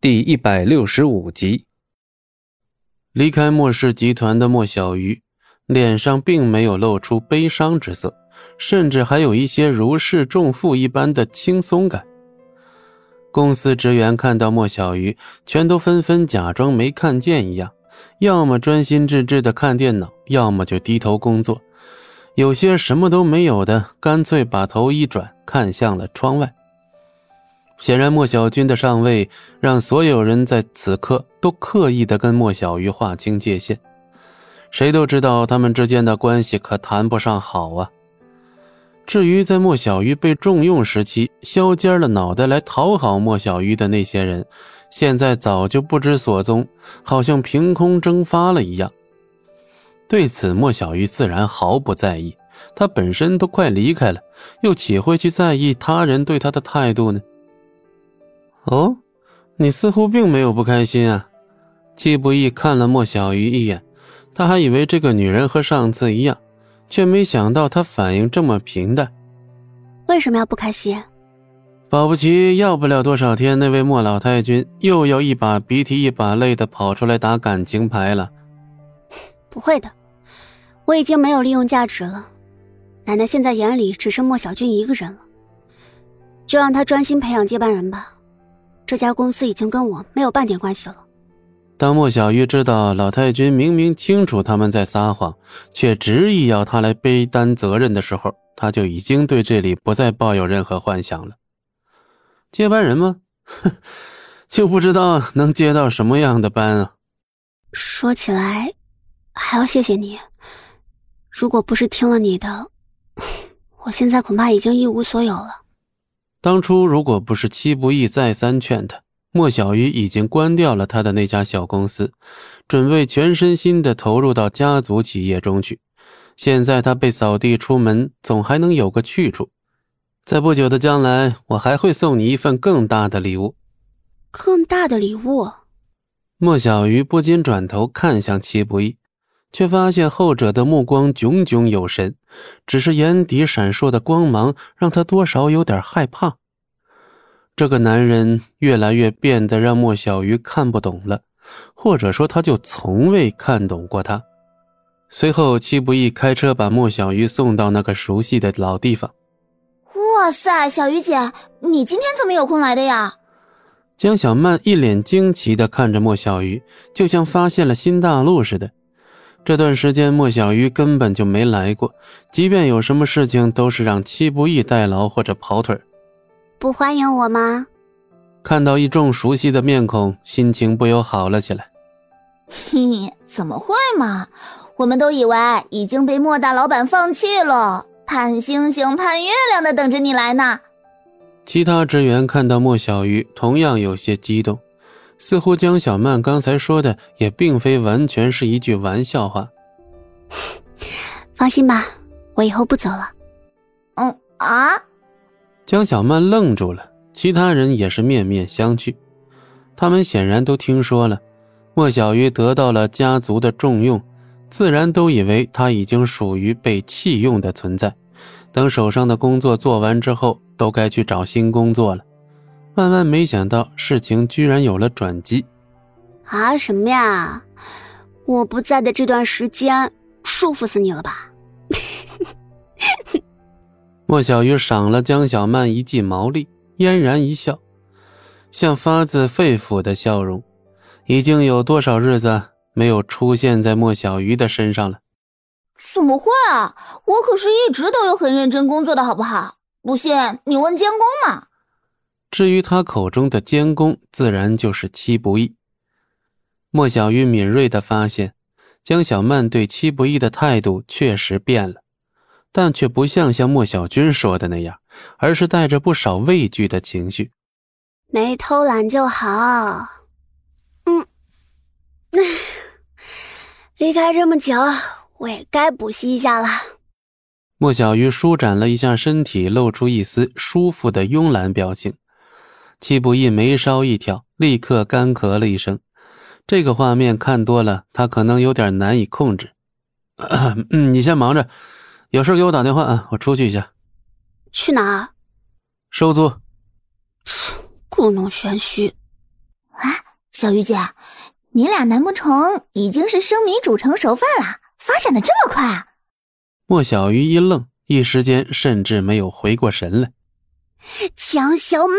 第一百六十五集，离开莫氏集团的莫小鱼，脸上并没有露出悲伤之色，甚至还有一些如释重负一般的轻松感。公司职员看到莫小鱼，全都纷纷假装没看见一样，要么专心致志的看电脑，要么就低头工作，有些什么都没有的，干脆把头一转，看向了窗外。显然，莫小军的上位让所有人在此刻都刻意的跟莫小鱼划清界限。谁都知道他们之间的关系可谈不上好啊。至于在莫小鱼被重用时期削尖了脑袋来讨好莫小鱼的那些人，现在早就不知所踪，好像凭空蒸发了一样。对此，莫小鱼自然毫不在意，他本身都快离开了，又岂会去在意他人对他的态度呢？哦，你似乎并没有不开心啊。季不易看了莫小鱼一眼，他还以为这个女人和上次一样，却没想到她反应这么平淡。为什么要不开心？保不齐要不了多少天，那位莫老太君又要一把鼻涕一把泪的跑出来打感情牌了。不会的，我已经没有利用价值了。奶奶现在眼里只剩莫小军一个人了，就让他专心培养接班人吧。这家公司已经跟我没有半点关系了。当莫小鱼知道老太君明明清楚他们在撒谎，却执意要他来背担责任的时候，他就已经对这里不再抱有任何幻想了。接班人吗？哼 就不知道能接到什么样的班啊！说起来，还要谢谢你。如果不是听了你的，我现在恐怕已经一无所有了。当初如果不是戚不义再三劝他，莫小鱼已经关掉了他的那家小公司，准备全身心的投入到家族企业中去。现在他被扫地出门，总还能有个去处。在不久的将来，我还会送你一份更大的礼物。更大的礼物？莫小鱼不禁转头看向戚不义。却发现后者的目光炯炯有神，只是眼底闪烁的光芒让他多少有点害怕。这个男人越来越变得让莫小鱼看不懂了，或者说他就从未看懂过他。随后，戚不易开车把莫小鱼送到那个熟悉的老地方。哇塞，小鱼姐，你今天怎么有空来的呀？江小曼一脸惊奇地看着莫小鱼，就像发现了新大陆似的。这段时间，莫小鱼根本就没来过，即便有什么事情，都是让戚不义代劳或者跑腿。不欢迎我吗？看到一众熟悉的面孔，心情不由好了起来。嘿，怎么会嘛？我们都以为已经被莫大老板放弃了，盼星星盼月亮的等着你来呢。其他职员看到莫小鱼，同样有些激动。似乎江小曼刚才说的也并非完全是一句玩笑话。放心吧，我以后不走了。嗯啊！江小曼愣住了，其他人也是面面相觑。他们显然都听说了，莫小鱼得到了家族的重用，自然都以为他已经属于被弃用的存在。等手上的工作做完之后，都该去找新工作了。万万没想到，事情居然有了转机。啊，什么呀？我不在的这段时间，舒服死你了吧？莫小鱼赏了江小曼一记毛利，嫣然一笑，像发自肺腑的笑容。已经有多少日子没有出现在莫小鱼的身上了？怎么会啊？我可是一直都有很认真工作的，好不好？不信你问监工嘛。至于他口中的监工，自然就是戚不义。莫小鱼敏锐的发现，江小曼对戚不义的态度确实变了，但却不像像莫小军说的那样，而是带着不少畏惧的情绪。没偷懒就好。嗯，离开这么久，我也该补习一下了。莫小鱼舒展了一下身体，露出一丝舒服的慵懒表情。季不易眉梢一挑立刻干咳了一声。这个画面看多了他可能有点难以控制。嗯你先忙着有事给我打电话啊我出去一下。去哪儿？收租切故弄玄虚。啊小鱼姐你俩难不成已经是生米煮成熟饭了发展的这么快莫小鱼一愣一时间甚至没有回过神来。江小曼